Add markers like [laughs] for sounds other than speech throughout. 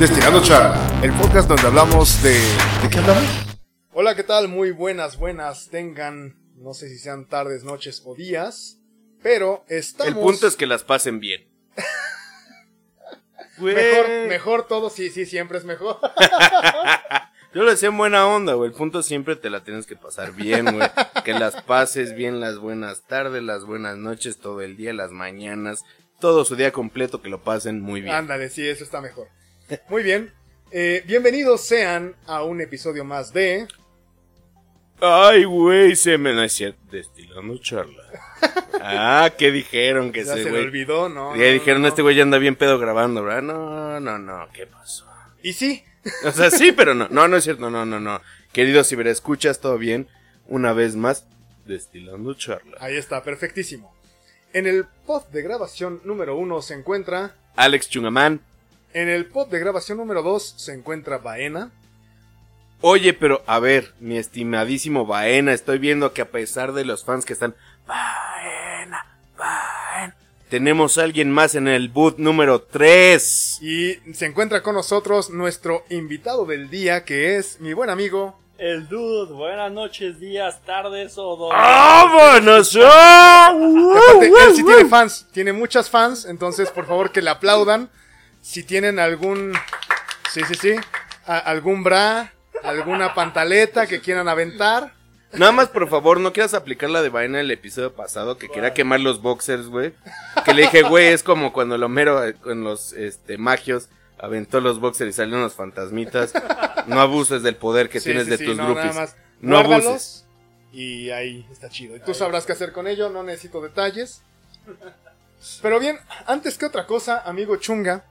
Destilando Charla, el podcast donde hablamos de... ¿De qué hablamos? Hola, ¿qué tal? Muy buenas, buenas. Tengan, no sé si sean tardes, noches o días, pero estamos... El punto es que las pasen bien. [laughs] Mejor, mejor todo, sí, sí, siempre es mejor. [laughs] Yo lo decía en buena onda, güey. El punto siempre te la tienes que pasar bien, güey. Que las pases bien las buenas tardes, las buenas noches, todo el día, las mañanas, todo su día completo, que lo pasen muy bien. Ándale, sí, eso está mejor. Muy bien. Eh, bienvenidos sean a un episodio más de... Ay, güey, se me cierto. Destilando charla. Ah, ¿qué dijeron que Ya ese se le olvidó, ¿no? Ya no, dijeron, no. este güey ya anda bien pedo grabando, ¿verdad? No, no, no, ¿qué pasó? Y sí, O sea, sí, pero no, no, no es cierto, no, no, no. Querido escuchas todo bien, una vez más, destilando charla. ahí está, perfectísimo. En el pod de grabación número uno se encuentra... Alex Chungamán. En el pod de grabación número dos se encuentra Baena. Oye, pero a ver, mi estimadísimo Baena, estoy viendo que a pesar de los fans que están, Baena, Baena, tenemos a alguien más en el boot número 3. Y se encuentra con nosotros nuestro invitado del día, que es mi buen amigo. El dude, buenas noches, días, tardes o donde. ¡Vámonos! Y aparte, él sí tiene fans, tiene muchas fans, entonces por favor que le aplaudan. Si tienen algún, sí, sí, sí, a- algún bra, alguna pantaleta que quieran aventar. Nada más, por favor, no quieras aplicar la de Baena el episodio pasado que quería quemar los boxers, güey. Que le dije, güey, es como cuando el Homero eh, con los este, magios aventó los boxers y salieron los fantasmitas. No abuses del poder que Sí, tienes sí, de sí, tus no, groupies. nada más. No abuses. Y ahí está chido. Y tú sabrás qué hacer con ello, no necesito detalles. Pero bien, antes que otra cosa, amigo Chunga,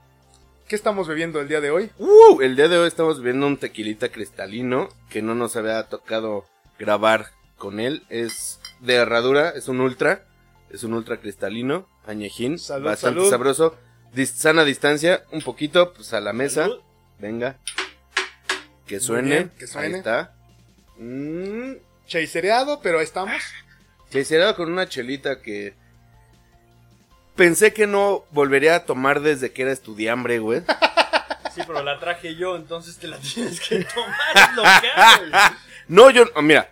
¿qué estamos bebiendo el día de hoy? Uh, el día de hoy estamos viendo un tequilita cristalino que no nos había tocado grabar con él. Es de herradura, es un ultra. Es un ultra cristalino, añejín, Salud, bastante salud. sabroso. Dis- sana distancia, un poquito, pues a la mesa. Salud. Venga. Que suene. bien, que suene. Ahí está. Mm, Chasereado, pero ahí estamos. será con una chelita que pensé que no volvería a tomar desde que era estudiambre, güey. [laughs] Sí, pero la traje yo, entonces te la tienes que tomar. Es lo que hago. [laughs] No, yo, oh, mira,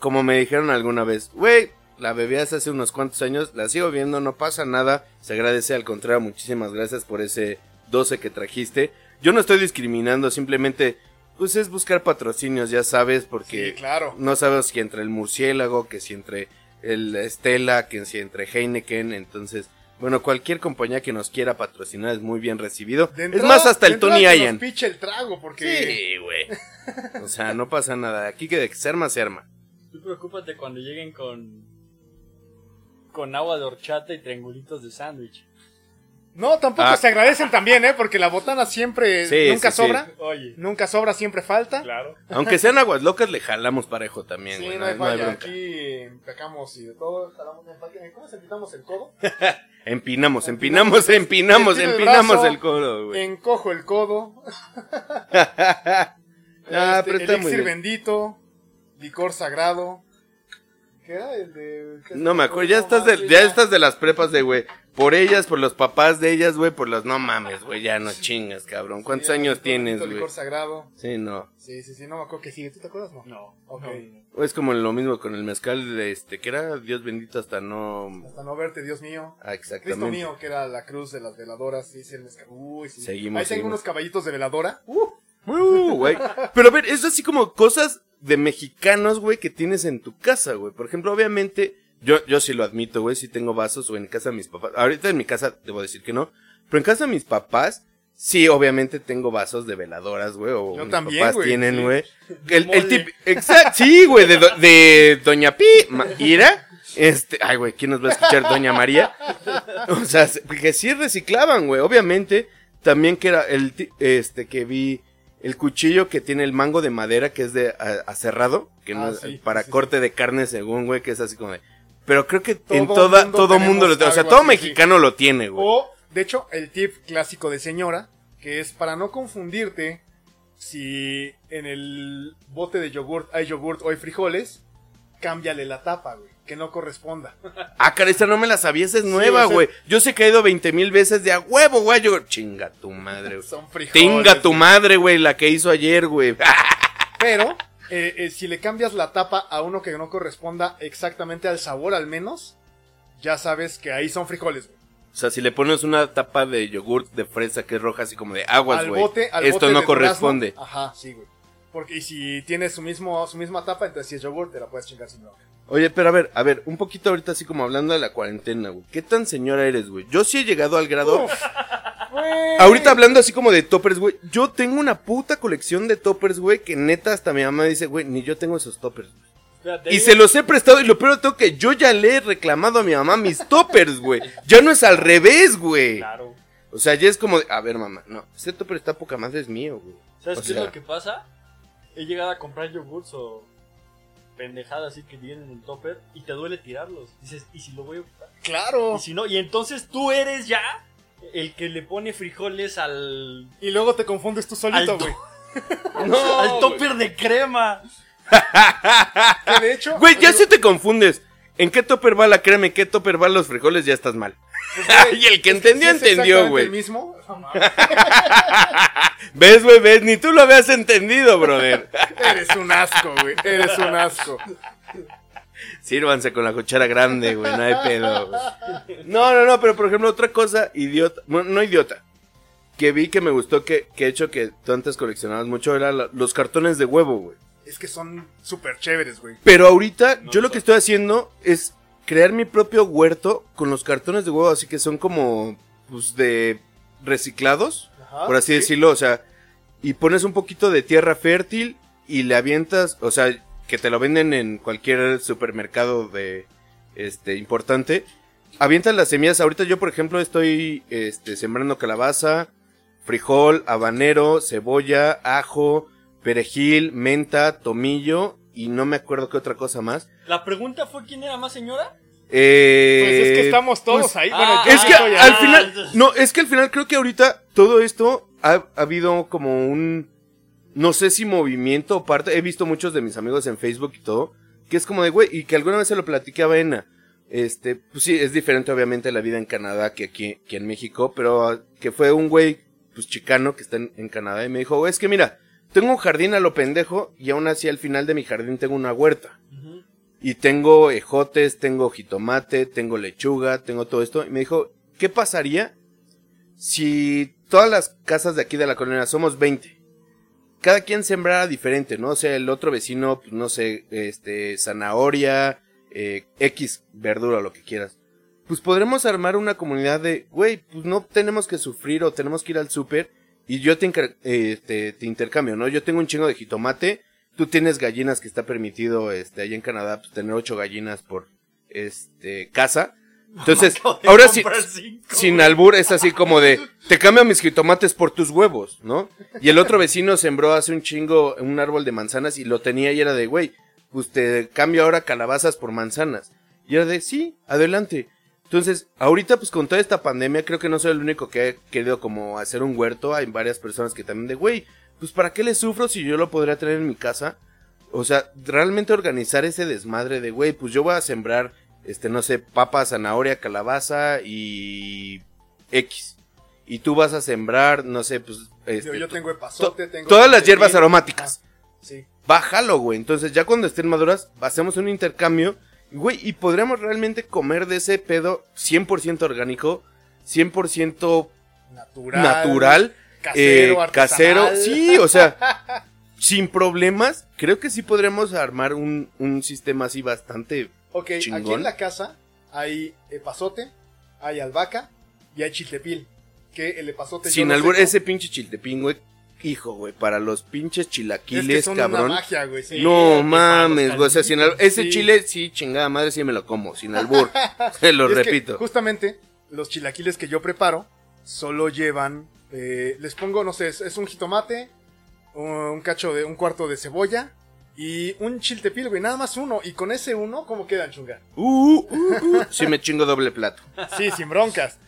como me dijeron alguna vez, güey, la bebías hace unos cuantos años, la sigo viendo, no pasa nada, se agradece, al contrario, muchísimas gracias por ese 12 que trajiste. Yo no estoy discriminando, simplemente, pues es buscar patrocinios, ya sabes, porque Sí, claro. no sabes si entre el murciélago, que si entre el Estela, que si entre Heineken, entonces, bueno, cualquier compañía que nos quiera patrocinar es muy bien recibido. Es más, hasta el Tony que Ian. piche el trago, porque... Sí, güey. O sea, no pasa nada. Aquí que de se arma, se arma. Tú preocúpate cuando lleguen con. con agua de horchata y triangulitos de sándwich. No, tampoco Ah. se agradecen también, ¿eh? Porque la botana siempre Sí, nunca sí, sí. sobra. Oye, Nunca sobra, siempre falta. claro. Aunque sean aguas locas, le jalamos parejo también, Sí, güey. no hay no hay falla. Aquí empecamos y de todo. jalamos empaque. ¿Cómo se empitamos el codo? [laughs] Empinamos, empinamos, empinamos, Estiro el empinamos brazo, el codo, güey. Encojo el codo. [laughs] Ah, Este, pero está muy elixir bien. bendito. Licor sagrado. ¿Qué era el de.? No me acuerdo, ya estás de, Sí, ya estás de las prepas de, güey. Por ellas, por los papás de ellas, güey, por los no mames, güey, ya no chingas, cabrón. ¿Cuántos Sí, años tienes, güey? Licor sagrado. Sí, no. Sí, sí, sí, no me acuerdo que sigue. ¿Tú te acuerdas? No. No. Ok. O es como lo mismo con el mezcal, de este, que era Dios bendito hasta no... Hasta no verte, Dios mío. Ah, Cristo exactamente. mío, que era la cruz de las veladoras. Sí, sí, el mezcal. Uy, sí. Seguimos, Ahí tengo unos caballitos de veladora. Uh, Uh, güey. Pero a ver, es así como cosas de mexicanos, güey, que tienes en tu casa, güey. Por ejemplo, obviamente, yo, yo sí lo admito, güey, sí tengo vasos o en casa de mis papás. Ahorita en mi casa debo decir que no. Pero en casa de mis papás, sí, obviamente tengo vasos de veladoras, güey. O Yo mis también, papás güey, tienen, sí. güey. El, el tip, exacto, sí, güey, de, do- de Doña Pi, Ma- Ira. Este, ay, güey, ¿quién nos va a escuchar? Doña María. O sea, se- que sí reciclaban, güey. Obviamente, también que era el, este, que vi el cuchillo que tiene el mango de madera que es de a- acerrado, que no Ah, es sí, para sí. corte de carne según, güey, que es así como de. Pero creo que Todo en toda, mundo todo mundo lo tiene. O sea, todo así, sí. mexicano lo tiene, güey. O, de hecho, el tip clásico de señora, que es para no confundirte si en el bote de yogurt hay yogurt o hay frijoles, cámbiale la tapa, güey. que no corresponda. [laughs] Ah, cara, esta no me la sabía, esa es nueva, o sea- güey. Yo sé que he ido 20 mil veces de a huevo, güey. Yo, chinga tu madre, [laughs] güey. Son frijoles. Tinga tu madre, güey, la que hizo ayer, güey. [laughs] Pero eh, eh, si le cambias la tapa a uno que no corresponda exactamente al sabor al menos, ya sabes que ahí son frijoles, güey. O sea, si le pones una tapa de yogurt de fresa que es roja, así como de aguas, al güey. bote, al Esto bote no de corresponde. durazno, Ajá, sí, güey. Porque y si tiene su mismo su misma tapa, entonces si es yogur te la puedes chingar sin bronca. Oye, pero a ver, a ver, un poquito ahorita así como hablando de la cuarentena, güey. ¿Qué tan señora eres, güey? Yo sí he llegado al grado. Ahorita hablando así como de toppers, güey. Yo tengo una puta colección de toppers, güey, que neta hasta mi mamá dice, güey, ni yo tengo esos toppers. Espérate, Y se los he prestado y lo peor todo que yo ya le he reclamado a mi mamá mis toppers, güey. Ya no es al revés, güey. Claro. O sea, ya es como de, a ver, mamá, no, ese topper está poca madre, es mío, güey. ¿Sabes O qué sea- es lo que pasa? He llegado a comprar yogurts o pendejadas así que vienen en el topper y te duele tirarlos. Dices, ¿y si lo voy a ocupar? Claro. Y si no, y entonces tú eres ya el que le pone frijoles al, Y luego te confundes tú solito, Al güey. [laughs] No, al topper de crema. Que de hecho. Güey, ya si te confundes. ¿En qué topper va la crema y qué topper van los frijoles? Ya estás mal. pues, [laughs] y el que entendió, es entendió, güey. el mismo. [laughs] ¿Ves, güey? ¿Ves? Ni tú lo habías entendido, brother. Eres un asco, güey. Eres un asco. Sírvanse con la cuchara grande, güey. No hay pedo, güey. No, no, no, pero por ejemplo, otra cosa idiota. Bueno, no idiota. Que vi que me gustó que, que he hecho que tú antes coleccionabas mucho era la- los cartones de huevo, güey. Es que son súper chéveres, güey. Pero ahorita yo lo que estoy haciendo es crear mi propio huerto con los cartones de huevo, así que son como, pues, de reciclados, Ajá, por así sí. decirlo, o sea, y pones un poquito de tierra fértil y le avientas, o sea, que te lo venden en cualquier supermercado de, este, importante. Avientas las semillas, ahorita yo, por ejemplo, estoy, este, sembrando calabaza, frijol, habanero, cebolla, ajo, perejil, menta, tomillo y no me acuerdo qué otra cosa más. La pregunta fue quién era más señora. Eh, Pues es que estamos todos pues, ahí. ah, bueno, yo es que al final, no, es que al final creo que ahorita todo esto ha, ha habido como un, no sé si movimiento o parte, he visto muchos de mis amigos en Facebook y todo, que es como de, güey, y que alguna vez se lo platiqué a Vena. Este, pues sí, es diferente obviamente la vida en Canadá que aquí, que en México, pero ah, que fue un güey, pues chicano que está en, en Canadá y me dijo, güey, es que mira, tengo un jardín a lo pendejo y aún así al final de mi jardín tengo una huerta. Y tengo ejotes, tengo jitomate, tengo lechuga, tengo todo esto. Y me dijo, ¿qué pasaría si todas las casas de aquí de la colonia somos 20? Cada quien sembrara diferente, ¿no? O sea, el otro vecino, pues no sé, este, zanahoria, eh, X verdura, lo que quieras. Pues podremos armar una comunidad de, güey, pues no tenemos que sufrir o tenemos que ir al súper y yo te, eh, te, te intercambio, ¿no? Yo tengo un chingo de jitomate, tú tienes gallinas que está permitido, este, allá en Canadá, pues tener ocho gallinas por, este, casa. Entonces, ahora sí, cinco, sin albur es así como de, te cambio mis jitomates por tus huevos, ¿no? Y el otro vecino sembró hace un chingo un árbol de manzanas y lo tenía y era de, güey, pues te cambio ahora calabazas por manzanas. Y era de, sí, adelante. Entonces, ahorita pues con toda esta pandemia creo que no soy el único que ha querido como hacer un huerto. Hay varias personas que también de, güey, pues para qué le sufro si yo lo podría tener en mi casa. O sea, realmente organizar ese desmadre de, güey, pues yo voy a sembrar, este, no sé, papa, zanahoria, calabaza y X. Y tú vas a sembrar, no sé, pues, este, Yo, tengo epazote, tengo. todas las hierbas aromáticas. Ajá, Sí. bájalo, güey. Entonces, ya cuando estén maduras, hacemos un intercambio, güey, y podríamos realmente comer de ese pedo 100% orgánico, 100% Natural. natural, Casero, eh, casero. Sí, o sea, [laughs] sin problemas. Creo que sí podríamos armar un, un sistema así bastante. Ok, aquí en la casa hay epazote, hay albahaca y hay chiltepil. Que el epazote. sin albur, ese pinche chiltepín, güey. Hijo, güey, para los pinches Es chilaquiles, que son cabrón. una magia, güey. sí. no mames, güey. O sea, sin albur. Ese Sí. chile, sí, chingada madre, sí me lo como. Sin albur. [laughs] Se lo repito. justamente los chilaquiles que yo preparo solo llevan. eh, les pongo, no sé, es, es un jitomate, un cacho de un cuarto de cebolla y un chiltepil, güey. Nada más uno. Y con ese uno, ¿cómo quedan, chunga? Uh, uh, uh. [laughs] Sí me chingo doble plato. Sí, sin broncas.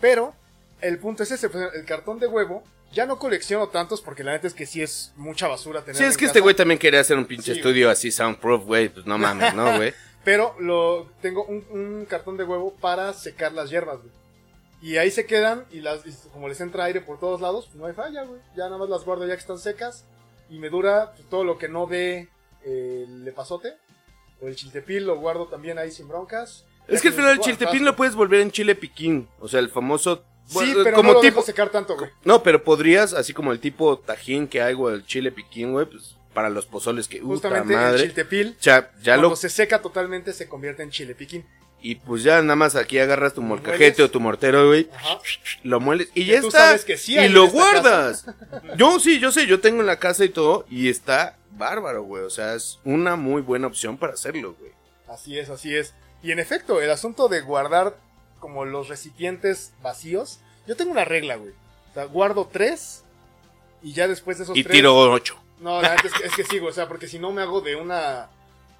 Pero el punto es ese, pues, el cartón de huevo. Ya no colecciono tantos porque la neta es que sí es mucha basura tener. Sí, es que este güey también quería hacer un pinche Sí, estudio así soundproof, güey. Pues no mames, ¿no, güey? [laughs] Pero lo tengo un, un cartón de huevo para secar las hierbas, güey. Y ahí se quedan y las y como les entra aire por todos lados, pues no hay falla, güey. Ya nada más las guardo ya que están secas y me dura pues, todo lo que no dé el epazote o el chiltepil lo guardo también ahí sin broncas. Es Ya que al final el chiltepín lo puedes volver en chile piquín. O sea, el famoso. Sí, pero como no lo tipo. dejo secar tanto, güey. No, pero podrías, así como el tipo tajín que hay, güey, el chile piquín, güey, pues para los pozoles que. Justamente el madre. chiltepil, O sea, ya cuando lo. se seca totalmente, se convierte en chile piquín. Y pues ya nada más aquí agarras tu molcajete o tu mortero, güey. Ajá. Lo mueles y Que ya tú está. sabes que sí y lo guardas. [laughs] Yo sí, yo sé, yo tengo en la casa y todo. Y está bárbaro, güey. O sea, es una muy buena opción para hacerlo, güey. Así es, así es. Y en efecto, el asunto de guardar como los recipientes vacíos, yo tengo una regla, güey. O sea, guardo tres y ya después de esos Y tres... tiro ocho. No, la es que, es que sigo, o sea, porque si no me hago de una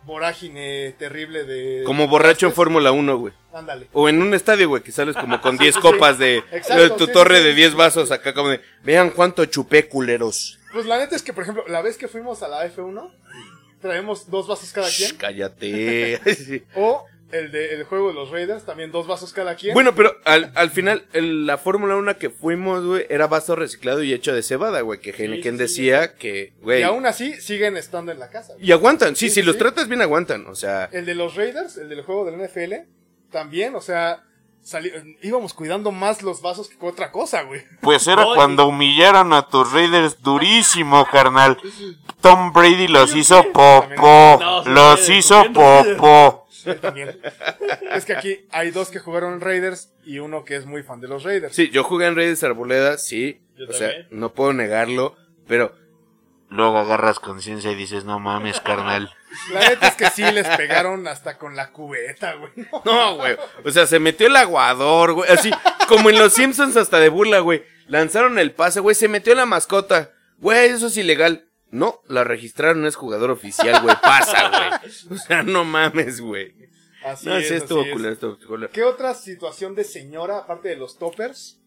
vorágine terrible de... Como borracho en. Fórmula 1, güey. Ándale. O en un estadio, güey, que sales como con [laughs] 10 sí, copas de, Exacto, de tu sí, torre de 10 vasos acá como de, vean cuánto chupé culeros. Pues la neta es que, por ejemplo, la vez que fuimos a la F1, traemos dos vasos cada Shh, quien. cállate. [laughs] Sí. O el de el juego de los Raiders, también dos vasos cada quien. Bueno, pero al, al final, el- la Fórmula 1 que fuimos, güey, era vaso reciclado y hecho de cebada, güey, que Heineken sí, decía que, güey, y aún así siguen estando en la casa. y aguantan, sí, Sí, si los tratas bien aguantan, o sea, El de los Raiders, el del juego del NFL, también, o sea, sali- íbamos cuidando más los vasos que otra cosa, güey. Pues era No, cuando humillaron a tus Raiders durísimo, [laughs] carnal. Tom Brady los hizo popó. No, se Los hizo popó. También. es que aquí hay dos que jugaron en Raiders y uno que es muy fan de los Raiders. sí, yo jugué en Reyes Arboleda, sí, Yo o sea, no puedo negarlo, pero Luego agarras conciencia y dices, no mames, carnal. [laughs] La neta es que sí les pegaron hasta con la cubeta, güey. [laughs] No, güey. O sea, se metió el aguador, güey. Así, como en los Simpsons hasta de burla, güey. Lanzaron el pase, güey. Se metió la mascota. Güey, eso es ilegal. No, la registraron, es jugador oficial, güey. Pasa, güey. O sea, no mames, güey. Así No, es, sí, estuvo así es. culero, estuvo culero. ¿Qué otra situación de señora, aparte de los toppers?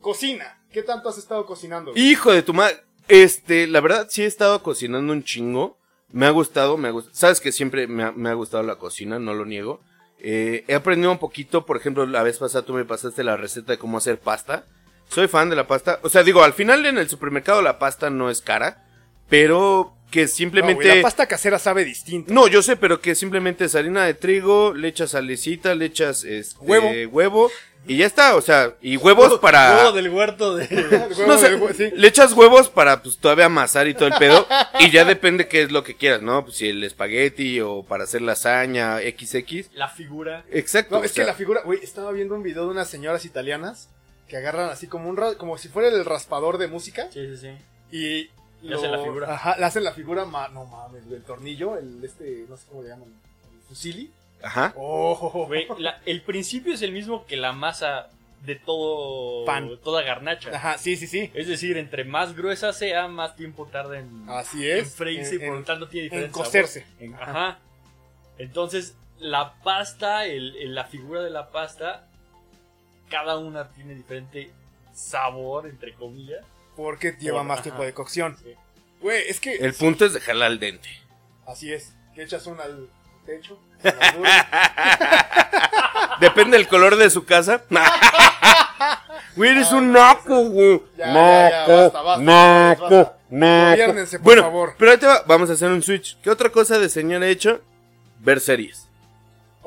Cocina. ¿Qué tanto has estado cocinando? güey? Hijo de tu madre. Este, la verdad, sí he estado cocinando un chingo. Me ha gustado, me ha gustado. Sabes que siempre me ha, me ha gustado la cocina, no lo niego. Eh, he aprendido un poquito, por ejemplo, la vez pasada tú me pasaste la receta de cómo hacer pasta. Soy fan de la pasta. O sea, digo, al final en el supermercado la pasta no es cara, pero que No, simplemente... güey, la pasta casera sabe distinto. No, yo sé, pero que simplemente es harina de trigo, le echas salecita, le echas este, Huevo. huevo y ya está, o sea, y huevos para... Huevo del huerto de... [laughs] Huevo No sí. le echas huevos para pues todavía amasar y todo el pedo. y ya depende qué es lo que quieras, ¿no? Pues si el espagueti o para hacer lasaña, XX. La figura. Exacto. No, es o que la figura, güey, estaba viendo un video de unas señoras italianas que agarran así como un ra- como si fuera el raspador de música Sí, sí, sí. y Le hacen la figura. Ajá, le hacen la figura, ma- no mames, el tornillo, el este, no sé cómo le llaman, el fusili. Ajá. Oh, Güey, la- el principio es el mismo que la masa de todo... Pan. Toda garnacha. Ajá, sí, sí, sí. Es decir, entre más gruesa sea, más tiempo tarda en, Así en es. freírse y en- por en- lo tanto tiene en diferente cocerse. sabor. En- Ajá. Entonces, la pasta, el, el- la figura de la pasta, cada una tiene diferente sabor, entre comillas. Porque lleva Por- más ajá. tiempo de cocción. Sí. Güey, es que El punto es dejarla al dente. así es. Que echas una al techo. [laughs] Depende del color de su casa. [laughs] Güey, eres un naco, güey. Ya, ya, ya, basta, basta, naco, naco. Por Bueno, favor. pero va, vamos a hacer un switch. ¿Qué otra cosa de señor he hecho? Ver series.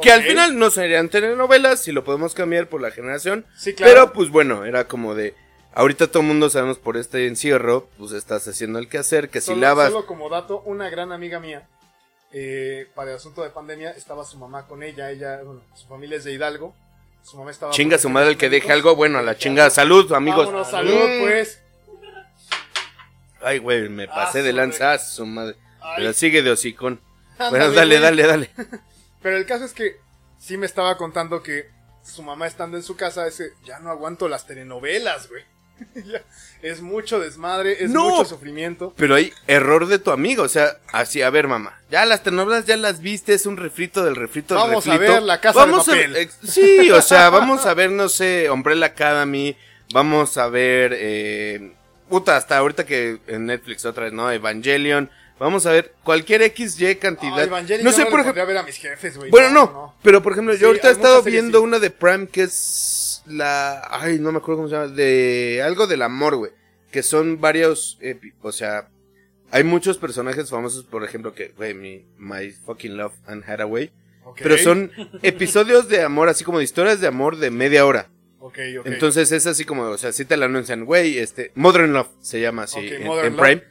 Que al final no serían telenovelas, si lo podemos cambiar por la generación. Sí, claro. Pero pues bueno, era como de. Ahorita todo el mundo sabemos por este encierro, pues estás haciendo el quehacer, que si solo, lavas. solo como dato, una gran amiga mía, eh, para el asunto de pandemia, estaba su mamá con ella. Ella, bueno, su familia es de Hidalgo. Su mamá estaba. Chinga su madre el que deje algo, bueno, a la chingada. Salud, amigos. Vámonos, salud, Mm. pues. Ay, güey, me pasé Ah, de su lanza, ah, su madre. Ay, Pero sigue de hocicón. Bueno, dale, dale, dale. Pero el caso es que sí me estaba contando que su mamá estando en su casa, ese, ya no aguanto las telenovelas, güey. [laughs] Es mucho desmadre, es No. mucho sufrimiento. Pero hay error de tu amigo, o sea, así, a ver, mamá, ya las telenovelas ya las viste, es un refrito del refrito del Vamos a refrito. ver La Casa de vamos a Papel. ver- ex- sí, o sea, vamos a ver, no sé, Umbrella Academy, vamos a ver, eh, puta, hasta ahorita que en Netflix otra vez, ¿no? Evangelion, vamos a ver cualquier XY cantidad. No sé, no por ejemplo. a ver a mis jefes, güey. Bueno, no, pero por ejemplo, Sí, yo ahorita he estado viendo sí. una de Prime que es la. Ay, no me acuerdo cómo se llama. De algo del amor, güey. Que son varios. epi- o sea, hay muchos personajes famosos, por ejemplo, que, güey, mi My Fucking Love and Hathaway. Ok, Pero son episodios de amor, así como de historias de amor de media hora. Entonces es así como, o sea, si te la anuncian, güey, este, Modern Love se llama así en. Prime.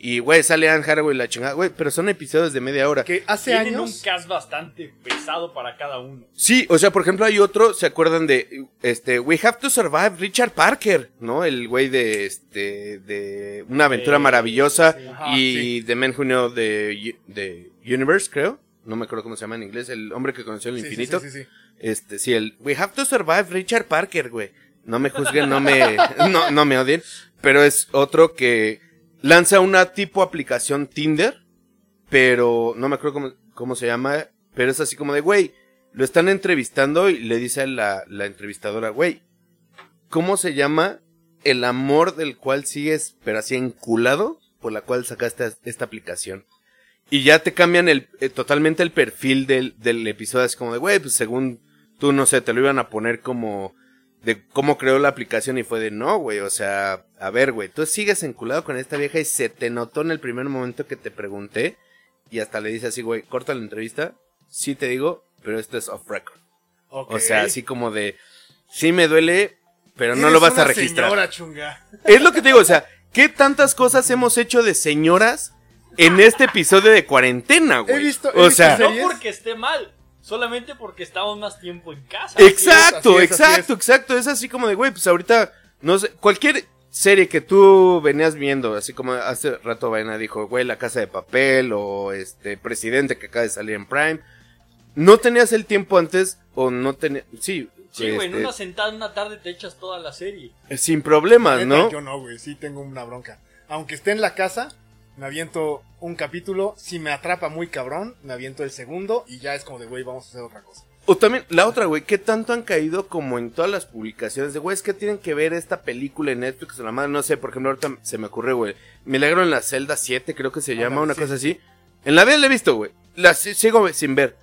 Y, güey, sale Anne Hathaway la chingada, güey, pero son episodios de media hora. que hace Tienen un años. cast bastante pesado para cada uno. Sí, o sea, por ejemplo, hay otro, ¿se acuerdan de, este, We Have to Survive, Richard Parker, ¿no? El güey de, este, de Una aventura Eh, maravillosa sí. Ajá, y The Man Who Know the, the Universe, creo. No me acuerdo cómo se llama en inglés, el hombre que conoció el Sí, sí, infinito. sí, sí, sí. Este, sí, el We Have to Survive Richard Parker, güey. No me juzguen, no me, [laughs] no, no me odien. Pero es otro que lanza una tipo aplicación Tinder, pero no me acuerdo cómo, cómo se llama, pero es así como de, güey, lo están entrevistando y le dice a la, la entrevistadora, güey, ¿cómo se llama el amor del cual sigues, pero así enculado, por la cual sacaste esta aplicación? Y ya te cambian el, eh, totalmente el perfil del, del episodio, así como de, güey, pues según tú, no sé, te lo iban a poner como de cómo creó la aplicación y fue de, no, güey, o sea, a ver, güey, tú sigues enculado con esta vieja y se te notó en el primer momento que te pregunté y hasta le dice así, güey, corta la entrevista, sí te digo, pero esto es off record. O sea, así como de, sí me duele, pero no lo vas a registrar. Señora chunga. Es lo que te digo, o sea, ¿qué tantas cosas hemos hecho de señoras en este episodio de cuarentena, güey? He visto- he o visto sea, series. No porque esté mal, solamente porque estamos más tiempo en casa. exacto, así es, así exacto, exacto. Es así como de, güey, pues ahorita, no sé, cualquier serie que tú venías viendo, así como hace rato Vaina dijo, güey, La Casa de Papel o este Presidente que acaba de salir en Prime, no tenías el tiempo antes o no tenías, sí, Sí, güey, en este, una sentada en una tarde te echas toda la serie. sin problemas, ¿no? Yo no, güey, sí tengo una bronca. Aunque esté en la casa, me aviento un capítulo. Si me atrapa muy cabrón, me aviento el segundo y ya es como de, güey, vamos a hacer otra cosa. O también, la otra, güey, ¿qué tanto han caído como en todas las publicaciones de, güey, es que tienen que ver esta película en Netflix o la madre, no sé, por ejemplo, ahorita se me ocurre, güey, Milagro en la celda 7, creo que se llama, una sí. cosa así. En la vida la he visto, güey, la si- sigo sin ver.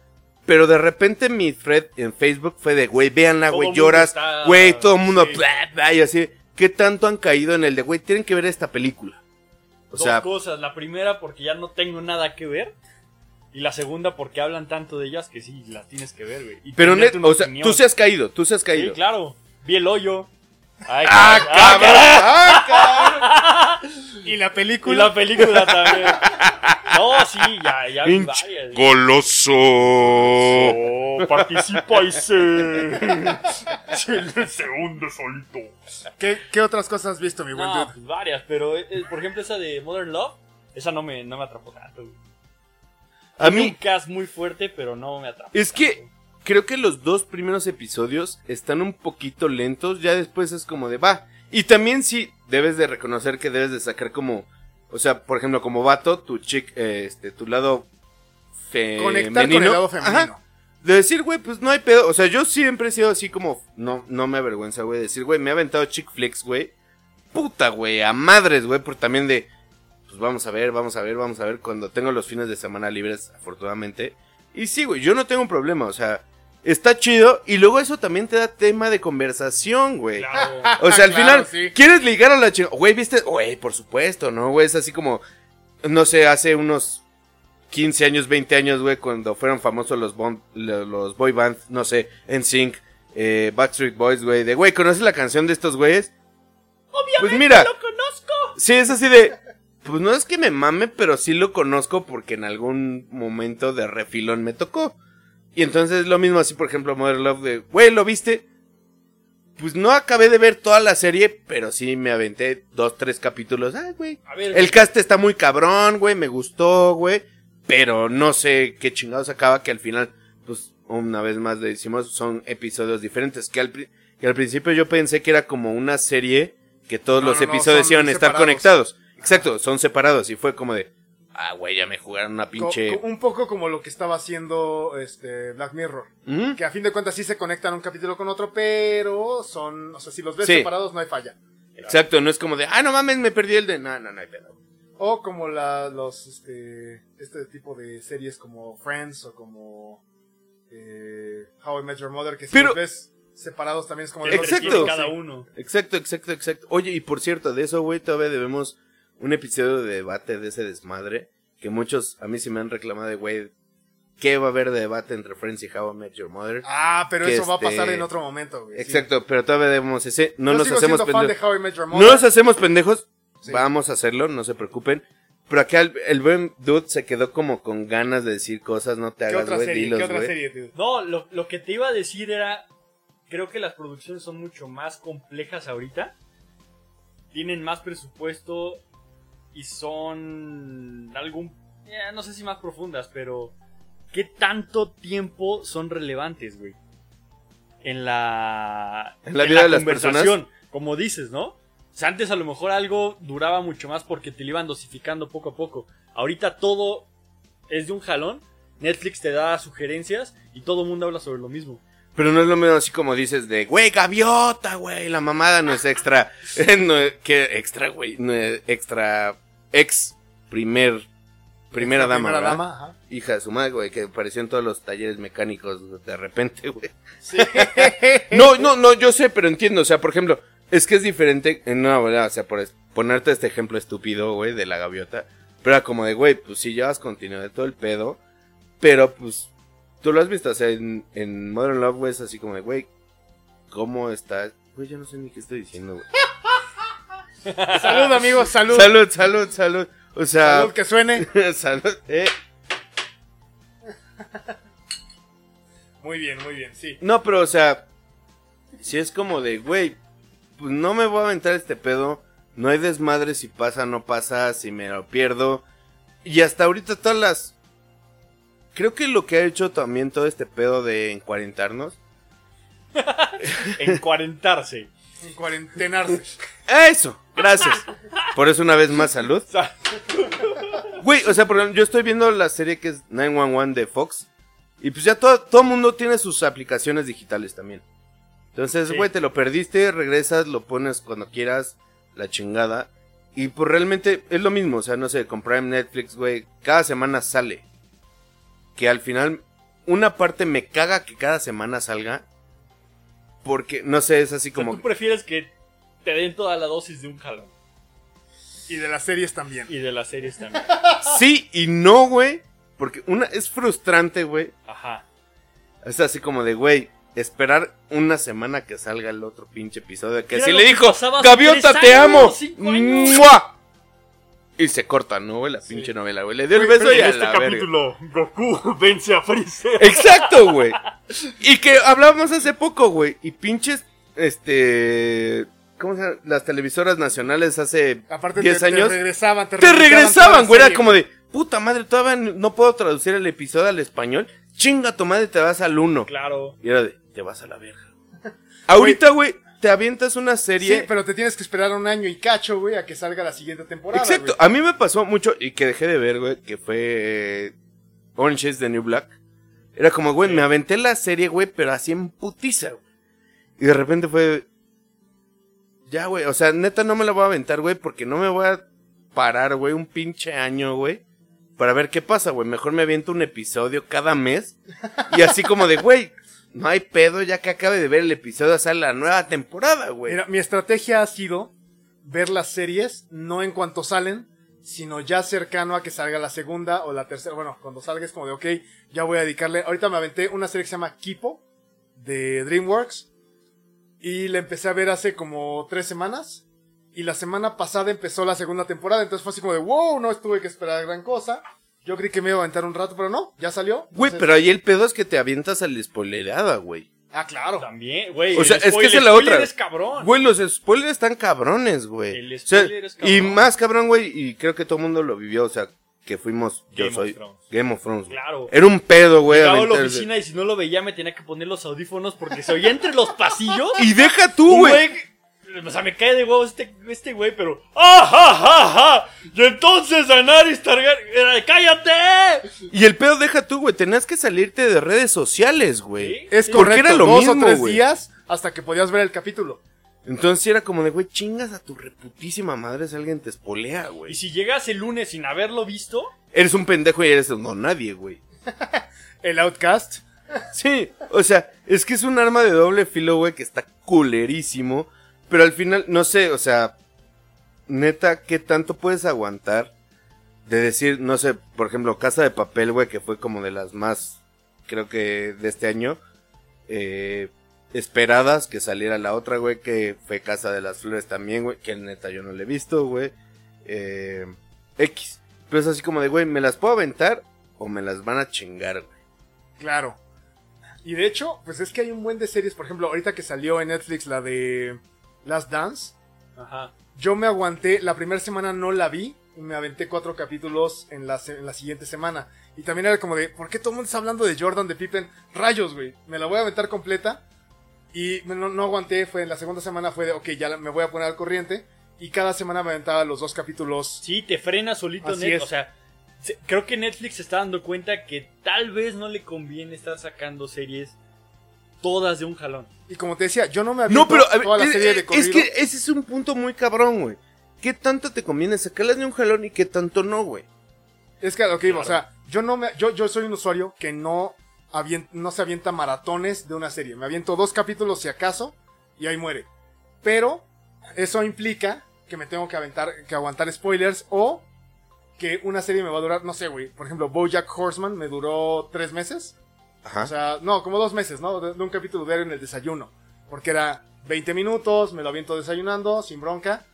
Pero de repente mi thread en Facebook fue de, güey, véanla, güey, lloras, güey, todo el mundo, sí. bla, bla, y así. ¿Qué tanto han caído en el de, güey, tienen que ver esta película? O Dos cosas. La primera porque ya no tengo nada que ver. Y la segunda porque hablan tanto de ellas que sí, las tienes que ver, güey. Y pero net, o sea, tú se has caído, tú se has Sí, caído. claro. Vi el hoyo. Ay, ¡Ah, cabrón. cabrón! ¡Ah, cabrón! [laughs] Y la Y película. la película también. No, sí, ya, ya vi varias. Goloso. Participa y se... [laughs] se, hunde solito. ¿Qué, qué otras cosas has visto, mi buen No, dude? varias, pero eh, por ejemplo esa de Modern Love, esa no me, no me atrapó tanto. A Tiene un mí, cast muy fuerte, pero no me atrapó. Es que- creo que los dos primeros episodios están un poquito lentos, ya después es como de va. Y también sí, debes de reconocer que debes de sacar como, o sea, por ejemplo, como vato, tu chick, eh, este, tu lado femenino. Conectar con el lado femenino. Ajá. De decir, güey, pues no hay pedo. O sea, yo siempre he sido así como, no, no me avergüenza, güey, decir, güey, me ha aventado chick flicks, güey. Puta, güey, a madres, güey, por también de, pues vamos a ver, vamos a ver, vamos a ver, cuando tengo los fines de semana libres, afortunadamente. Y sí, güey, yo no tengo un problema, o sea, está chido. Y luego eso también te da tema de conversación, güey. Claro. O sea, al [laughs] Claro, final, sí. ¿quieres ligar a la chica? Güey, ¿viste? Güey, por supuesto, ¿no? Güey, es así como, no sé, hace unos 15 años, 20 años, güey, cuando fueron famosos los, bond- los boy bands, no sé, NSYNC, eh, Backstreet Boys, güey, de, güey, ¿conoces la canción de estos güeyes? Obviamente pues mira, lo conozco. Sí, es así de, pues no es que me mame, pero sí lo conozco porque en algún momento de refilón me tocó. Y entonces lo mismo así, por ejemplo, Mother Love de, güey, ¿lo viste? Pues no acabé de ver toda la serie, pero sí me aventé dos, tres capítulos. Ay, güey. El cast está muy cabrón, güey, me gustó, güey. Pero no sé qué chingados acaba que al final, pues, una vez más le decimos, son episodios diferentes. Que al, que al principio yo pensé que era como una serie que todos No, los no, episodios iban a estar conectados. Exacto, son separados. Y fue como de, ah, güey, ya me jugaron una pinche... un poco como lo que estaba haciendo este Black Mirror. ¿Mm? Que a fin de cuentas sí se conectan un capítulo con otro, pero son, o sea, si los ves Sí. separados no hay falla. Exacto, no es como de, ah, no mames, me perdí el de... No, no, no hay pedo. O como la, los, este, este tipo de series como Friends o como eh, How I Met Your Mother, que si Pero- los ves separados también es como... De Exacto. cada uno. Exacto, exacto, exacto. Oye, y por cierto, de eso, güey, todavía debemos un episodio de debate de ese desmadre. Que muchos a mí sí me han reclamado de, güey, ¿qué va a haber de debate entre Friends y How I Met Your Mother? Ah, pero Que eso va a este- pasar en otro momento, güey. sí. Exacto, pero todavía debemos ese. No Yo nos sigo hacemos siendo fan de pendejos. How I Met Your No nos hacemos pendejos. Sí. Vamos a hacerlo, no se preocupen. Pero acá el, el buen dude se quedó como con ganas de decir cosas, no te ¿Qué hagas, otra güey, serie? dilos, ¿Qué otra güey. serie, tío? No, lo, lo que te iba a decir era, creo que las producciones son mucho más complejas ahorita. Tienen más presupuesto y son algún, eh, no sé si más profundas, pero ¿qué tanto tiempo son relevantes, güey? En la, En la vida de las conversación, como dices, ¿no? O sea, antes a lo mejor algo duraba mucho más porque te lo iban dosificando poco a poco. Ahorita todo es de un jalón. Netflix te da sugerencias y todo el mundo habla sobre lo mismo. Pero no es lo mismo así como dices de, güey, gaviota, güey, la mamada no es extra. [laughs] [laughs] no, ¿Qué extra, güey? No es extra, ex, primer, primera dama, Primera ¿verdad? dama, ajá. Hija de su madre, güey, que apareció en todos los talleres mecánicos de repente, güey. Sí. [laughs] No, no, no, yo sé, pero entiendo, o sea, por ejemplo, es que es diferente, en una verdad, o sea, por ponerte este ejemplo estúpido, güey, de la gaviota, pero era como de, güey, pues si llevas continuidad de todo el pedo, pero pues, tú lo has visto, o sea, en, en Modern Love, güey, es así como de, güey, ¿cómo estás? Güey, yo no sé ni qué estoy diciendo, güey. [laughs] Salud, amigos, salud. Salud, salud, salud, o sea, Salud, que suene. [laughs] salud, eh. Muy bien, muy bien, sí. No, pero, o sea, si es como de, güey, pues no me voy a aventar este pedo. No hay desmadre si pasa, no pasa, si me lo pierdo. Y hasta ahorita todas las... Creo que lo que ha hecho también todo este pedo de encuarentarnos. [laughs] Encuarentarse. En cuarentenarse. Eso, gracias. Por eso una vez más salud. Güey, o sea, por ejemplo, yo estoy viendo la serie que es 911 de Fox. Y pues ya todo, todo mundo tiene sus aplicaciones digitales también. Entonces, Sí. güey, te lo perdiste, regresas, lo pones cuando quieras, la chingada. Y pues realmente es lo mismo, o sea, no sé, con Prime Netflix, güey, cada semana sale. Que al final, una parte me caga que cada semana salga. Porque, no sé, es así O sea, como... tú prefieres que te den toda la dosis de un jalón. Y de las series también. Y de las series también. [laughs] Sí y no, güey. Porque una es frustrante, güey. Ajá. Es así como de, güey, esperar una semana que salga el otro pinche episodio. Que si le dijo, Gaviota, te amo. ¡Mua! Y se corta, ¿no, güey? La pinche novela, güey. Le dio el beso y a en la verga. Goku [laughs] vence a Freezer. Exacto, güey. [laughs] Y que hablábamos hace poco, güey. Y pinches, este... ¿Cómo se llama? Las televisoras nacionales hace Aparte 10 te, años. te regresaban, te, te regresaban, güey. Era como de, puta madre, todavía no puedo traducir el episodio al español. Chinga tu madre, te vas al uno. Claro. Y era de, te vas a la verga. [laughs] Ahorita, güey, te avientas una serie. Sí, pero te tienes que esperar un año y cacho, güey, a que salga la siguiente temporada. Exacto. A mí me pasó mucho y que dejé de ver, güey, que fue eh, Orange is the New Black. Era como, güey, me aventé la serie, güey, pero así en putiza, güey. Y de repente fue... Ya, güey, o sea, neta no me la voy a aventar, güey, porque no me voy a parar, güey, un pinche año, güey. Para ver qué pasa, güey. Mejor me aviento un episodio cada mes. Y así como de, güey, no hay pedo, ya que acabe de ver el episodio, sale la nueva temporada, güey. Mira, mi estrategia ha sido ver las series no en cuanto salen, sino ya cercano a que salga la segunda o la tercera. Bueno, cuando salga es como de, ok, ya voy a dedicarle. Ahorita me aventé una serie que se llama Kipo de DreamWorks y la empecé a ver hace como tres semanas. Y la semana pasada empezó la segunda temporada, entonces fue así como de, wow, no tuve que esperar gran cosa. Yo creí que me iba a aventar un rato, pero no, ya salió. Güey, Entonces- pero ahí el pedo es que te avientas a la spoilerada, güey. Ah, claro. También, güey. O sea, es que esa es la spoiler otra. es cabrón. Güey, los spoilers están cabrones, güey. El O sea, spoiler es Y cabrón. más cabrón, güey, y creo que todo el mundo lo vivió, o sea, que fuimos, yo Game of soy Thrones. Game of Thrones. güey. Claro. Era un pedo, güey. Llegaba a la oficina y si no lo veía me tenía que poner los audífonos porque se oía entre los pasillos. Y deja tú, güey. O sea, me cae de huevos este, este güey, pero. ¡Ah, ja, ja, ja! Y entonces Daenerys Targaryen. era de, ¡Cállate! Y el pedo deja tú, güey. Tenías que salirte de redes sociales, güey. Sí. Es correcto, era lo dos mismo, o tres güey. días hasta que podías ver el capítulo. Entonces sí era como de, güey, chingas a tu reputísima madre si alguien te espolea, Y güey. si llegas el lunes sin haberlo visto, Eres un pendejo y eres un no nadie, güey. [laughs] El Outcast. Sí, o sea, es que es un arma de doble filo, güey, que está culerísimo. Pero al final, no sé, o sea, neta, ¿qué tanto puedes aguantar de decir, no sé, por ejemplo, Casa de Papel, güey, que fue como de las más, creo que de este año, eh, esperadas que saliera la otra, güey, que fue Casa de las Flores también, güey, que neta yo no le he visto, güey. Eh, X. Pero es así como de, güey, ¿me las puedo aventar o me las van a chingar, güey? Claro. Y de hecho, pues es que hay un buen de series. Por ejemplo, ahorita que salió en Netflix la de Last Dance. ajá. Yo me aguanté, la primera semana no la vi. Y me aventé cuatro capítulos en la, en la siguiente semana. Y también era como de, ¿por qué todo el mundo está hablando de Jordan, de Pippen? Rayos, güey. Me la voy a aventar completa. Y no, no aguanté, fue en la segunda semana fue de, ok, ya la- me voy a poner al corriente. Y cada semana me aventaba los dos capítulos. Sí, te frena solito Así es. O sea, se- creo que Netflix se está dando cuenta que tal vez no le conviene estar sacando series todas de un jalón. Y como te decía, yo no me aviento No, pero a ver, toda la es, serie de es corrido. que ese es un punto muy cabrón, güey. ¿Qué tanto te conviene sacarlas de un jalón y qué tanto no, güey? Es que a lo que iba, o sea, yo no me, yo, yo soy un usuario que no, avien- no se avienta maratones de una serie. Me aviento dos capítulos si acaso y ahí muere. Pero eso implica que me tengo que aventar, que aguantar spoilers o que una serie me va a durar, no sé, güey. Por ejemplo, BoJack Horseman me duró tres meses. Ajá. O sea, no, como dos meses, ¿no? De, de un capítulo diario en el desayuno. Porque era 20 minutos, me lo aviento desayunando, sin bronca.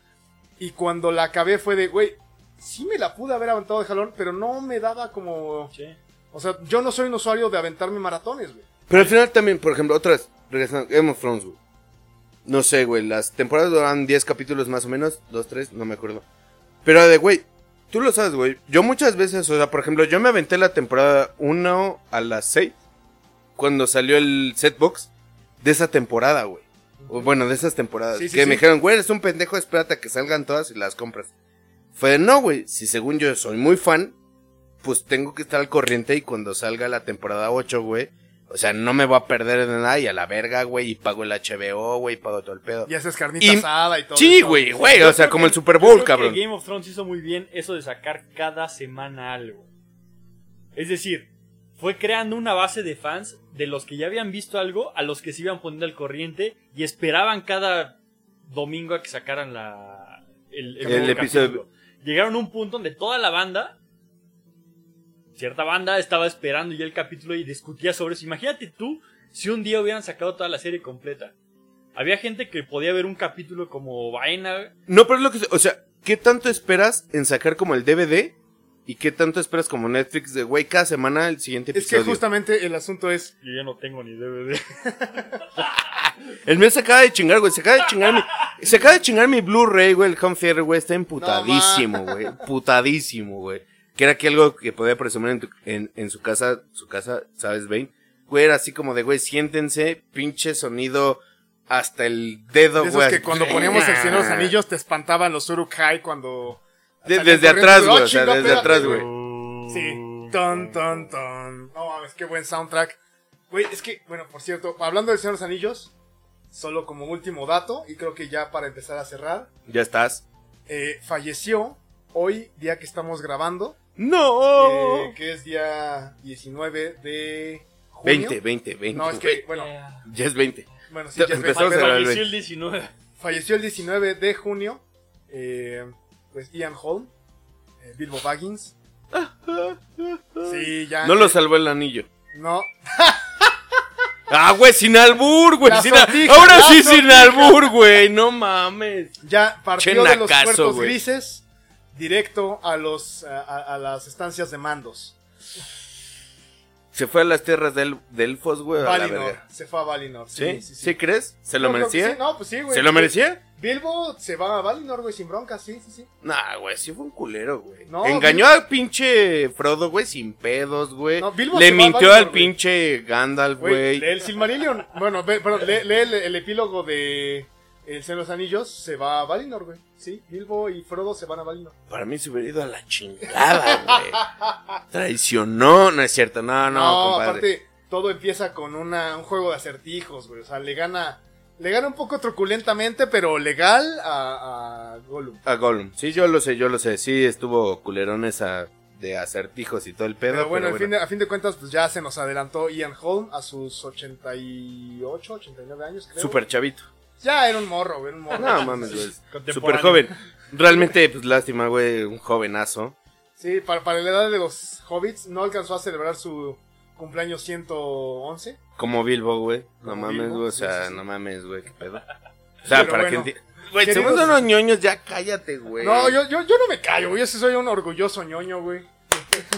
Y cuando la acabé fue de, güey, sí me la pude haber aventado de jalón, pero no me daba como... Sí. O sea, yo no soy un usuario de aventarme maratones, güey. Pero al final también, por ejemplo, otras, regresando, Game of Thrones, güey. No sé, güey, las temporadas duran 10 capítulos más o menos, 2, 3, no me acuerdo. Pero de, güey, tú lo sabes, güey. Yo muchas veces, o sea, por ejemplo, yo me aventé la temporada 1 a las 6, cuando salió el setbox de esa temporada, güey. O bueno, de esas temporadas. Sí, sí, que sí. me dijeron, güey, eres un pendejo, espérate a que salgan todas y las compras. Fue de, no, güey, si según yo soy muy fan, pues tengo que estar al corriente y cuando salga la temporada 8, güey. O sea, no me voy a perder de nada y a la verga, güey, y pago el HBO, güey, y pago todo el pedo. Y haces carnita Y- asada y todo. Sí, güey, güey, o sea, como que- el Super yo Bowl, creo que cabrón. Game of Thrones hizo muy bien eso de sacar cada semana algo. Es decir, fue creando una base de fans de los que ya habían visto algo a los que se iban poniendo al corriente y esperaban cada domingo a que sacaran la, el, El episodio. Llegaron a un punto donde toda la banda, cierta banda, estaba esperando ya el capítulo y discutía sobre eso. Imagínate tú si un día hubieran sacado toda la serie completa. Había gente que podía ver un capítulo como vaina No, pero es lo que, o sea, ¿qué tanto esperas en sacar como el DVD? ¿Y qué tanto esperas como Netflix de, güey, cada semana el siguiente Es que episodio? justamente el asunto es... Yo ya no tengo ni DVD. [laughs] El mío se acaba de chingar, güey, se acaba de chingar mi, se acaba de chingar mi Blu-ray, güey, el home theater, güey, está emputadísimo, güey, putadísimo, güey. Que era que algo que podía presumir en, tu- en, en su casa, su casa, ¿sabes, Bane? Güey, era así como de, güey, siéntense, pinche sonido hasta el dedo, güey. que así- cuando poníamos el Señor de los [laughs] Anillos te espantaban los Urukai cuando... De- desde atrás, Oh, güey, o sea, desde atrás, güey. Sí. Ton, ton, ton. No mames, qué buen soundtrack. Güey, es que, bueno, por cierto, hablando del Señor de los Anillos, solo como último dato, y creo que ya para empezar a cerrar, Ya estás. eh, falleció hoy, día que estamos grabando, ¡No! eh, que es día 19 de junio. 20, 20, 20. No, es que, bueno, Ya es 20. bueno, sí, ya es empezamos 20, a pero ver, Falleció el 19. falleció el 19 de junio, eh, pues Ian Holm, eh, Bilbo Baggins. [laughs] Sí, ya. No lo salvó el anillo. No, [laughs] Ah, güey, sin albur, güey. La sin al- sortija, Ahora la sí, sin albur, güey. No mames. Ya partió de los puertos grises directo a los a, las estancias de mandos. Se fue a las tierras del, de elfos, güey. a la Valinor, se fue a Valinor. ¿Sí? Sí, ¿Sí, sí, sí. crees? ¿Se lo No, merecía? sí, No, pues sí, güey. ¿Se lo merecía? Bilbo se va a Valinor, güey, sin bronca, sí, sí, sí. Nah, güey, sí fue un culero, güey. No, Engañó al pinche Frodo, güey, sin pedos, güey. No, Bilbo Le mintió Valinor, al güey. pinche Gandalf, Güey, el Silmarillion. Bueno, ve, pero lee, lee el, el epílogo de El Señor de los Anillos, se va a Valinor, güey. Sí, Bilbo y Frodo se van a Valinor. Para mí se hubiera ido a la chingada, güey. Traicionó, no es cierto, no, no, No, compadre. aparte, todo empieza con una, un juego de acertijos, güey. O sea, le gana, Le gana un poco truculentamente, pero legal a, a Gollum. A Gollum. Sí, yo lo sé, yo lo sé. Sí, estuvo culerón esa de acertijos y todo el pedo. Pero bueno, pero al fin de- a fin de cuentas, pues ya se nos adelantó Ian Holm a sus 88, 89 años, creo. Súper chavito. Ya era un morro, era un morro. No mames, güey. Súper [laughs] Contemporáneo. joven. Realmente, pues lástima, güey, un jovenazo. Sí, para, para la edad de los hobbits, no alcanzó a celebrar su cumpleaños 111. Como Bilbo, güey. No mames, güey. O sea, sí, sí. no mames, güey. ¿Qué pedo? O sea, Pero para bueno, que Güey, queridos- somos unos ñoños, ya cállate, güey. No, yo, yo, yo no me callo, güey. Yo sí soy un orgulloso ñoño, güey.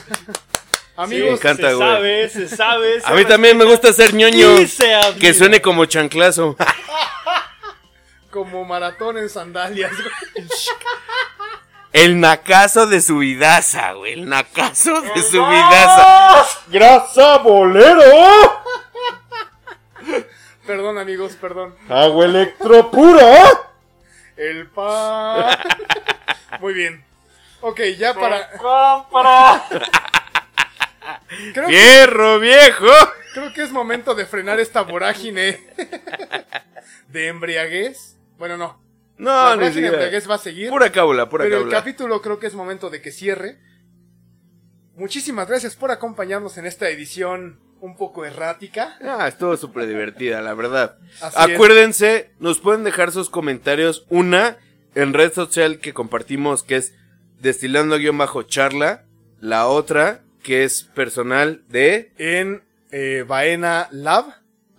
[laughs] Amigos, Me encanta, se güey. sabe, se sabe. se A mí también me gusta ser ñoño. Que suene como chanclazo. [laughs] como maratón en sandalias, güey. [laughs] El nacazo de su vidaza, güey. El nacazo de su vidaza. ¡Grasa bolero! Perdón, amigos, perdón. ¡Agua electropura! El pa. Muy bien. Ok, ya para. Creo, que- ¡Fierro viejo! creo que es momento de frenar esta vorágine de embriaguez. Bueno, no. No, ni siquiera. va a seguir. Pura cábula, pura pero el capítulo creo que es momento de que cierre. Muchísimas gracias por acompañarnos en esta edición un poco errática. Ah, estuvo súper divertida, la verdad. Así Acuérdense, nos pueden dejar sus comentarios. Una en red social que compartimos, que es destilando-charla. La otra, que es personal de. en eh, Baena Lab,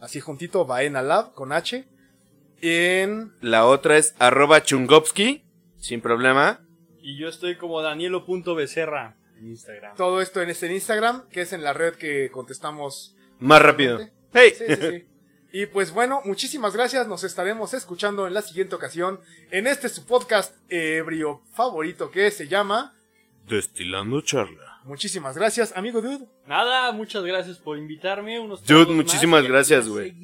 así juntito, Baena Lab con H. En La otra es arroba chungopsky, sin problema. Y yo estoy como Danielo.becerra en Instagram. todo esto en este Instagram, que es en la red que contestamos. Más rápido. Hey. Sí, sí, sí. Y pues bueno, muchísimas gracias. Nos estaremos escuchando en la siguiente ocasión en este su podcast ebrio favorito que se llama. Destilando charla. Muchísimas gracias, amigo Dude. Nada, muchas gracias por invitarme. Unos Dude, muchísimas gracias, güey.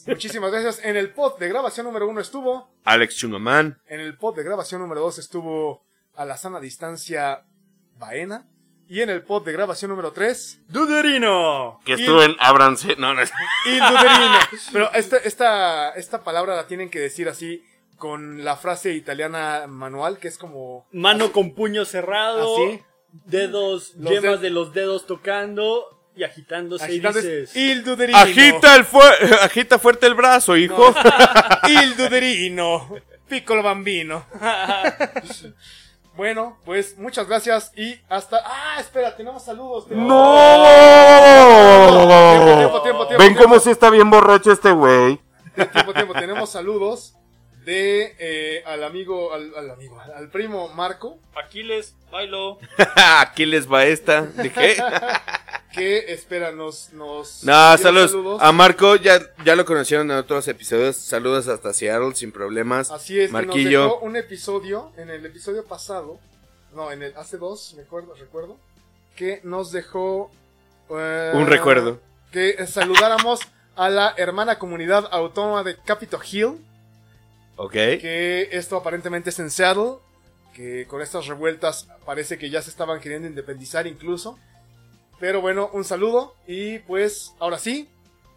[laughs] Muchísimas gracias. En el pod de grabación número uno estuvo. Alex Chungaman. En el pod de grabación número 2 estuvo a la sana distancia Baena. Y en el pod de grabación número 3, ¡Duderino! Que estuvo en Abranse. No, no. Il [laughs] Duderino. [laughs] Pero esta, esta, esta palabra la tienen que decir así con la frase italiana manual, que es como Mano con puño cerrado. así. Dedos, Los yemas de los dedos tocando y agitándose. agitando y dices. Agita, el fue- agita fuerte el brazo, hijo. [laughs] Il Duderino. Piccolo bambino. [laughs] bueno, pues muchas gracias y hasta... Ah, espera, tenemos saludos. tenemos- ¡No! Tiempo, tiempo, tiempo, Ven tiempo. cómo si está bien borracho este güey. tiempo, tiempo. Tenemos saludos de eh, al amigo, al, al amigo, al primo Marco, Aquiles, bailo. [laughs] Aquí les va esta. ¿De qué? [laughs] que espera, nos, nos No, saludos. A Marco, ya, ya lo conocieron en otros episodios. Saludos hasta Seattle, sin problemas. Así es, y nos Marquillo. dejó un episodio, en el episodio pasado, no, en el hace dos, me acuerdo, recuerdo, que nos dejó eh, Un recuerdo. que saludáramos a la hermana comunidad autónoma de Capitol Hill, Ok. que esto aparentemente es en Seattle, que con estas revueltas parece que ya se estaban queriendo independizar incluso. Pero bueno, un saludo y pues ahora sí,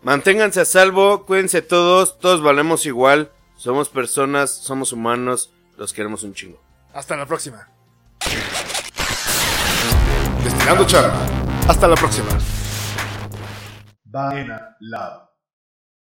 Manténganse a salvo, cuídense todos, todos valemos igual. Somos personas, somos humanos, los queremos un chingo. hasta la próxima. Destilando charla. Hasta la próxima. Baena Lab.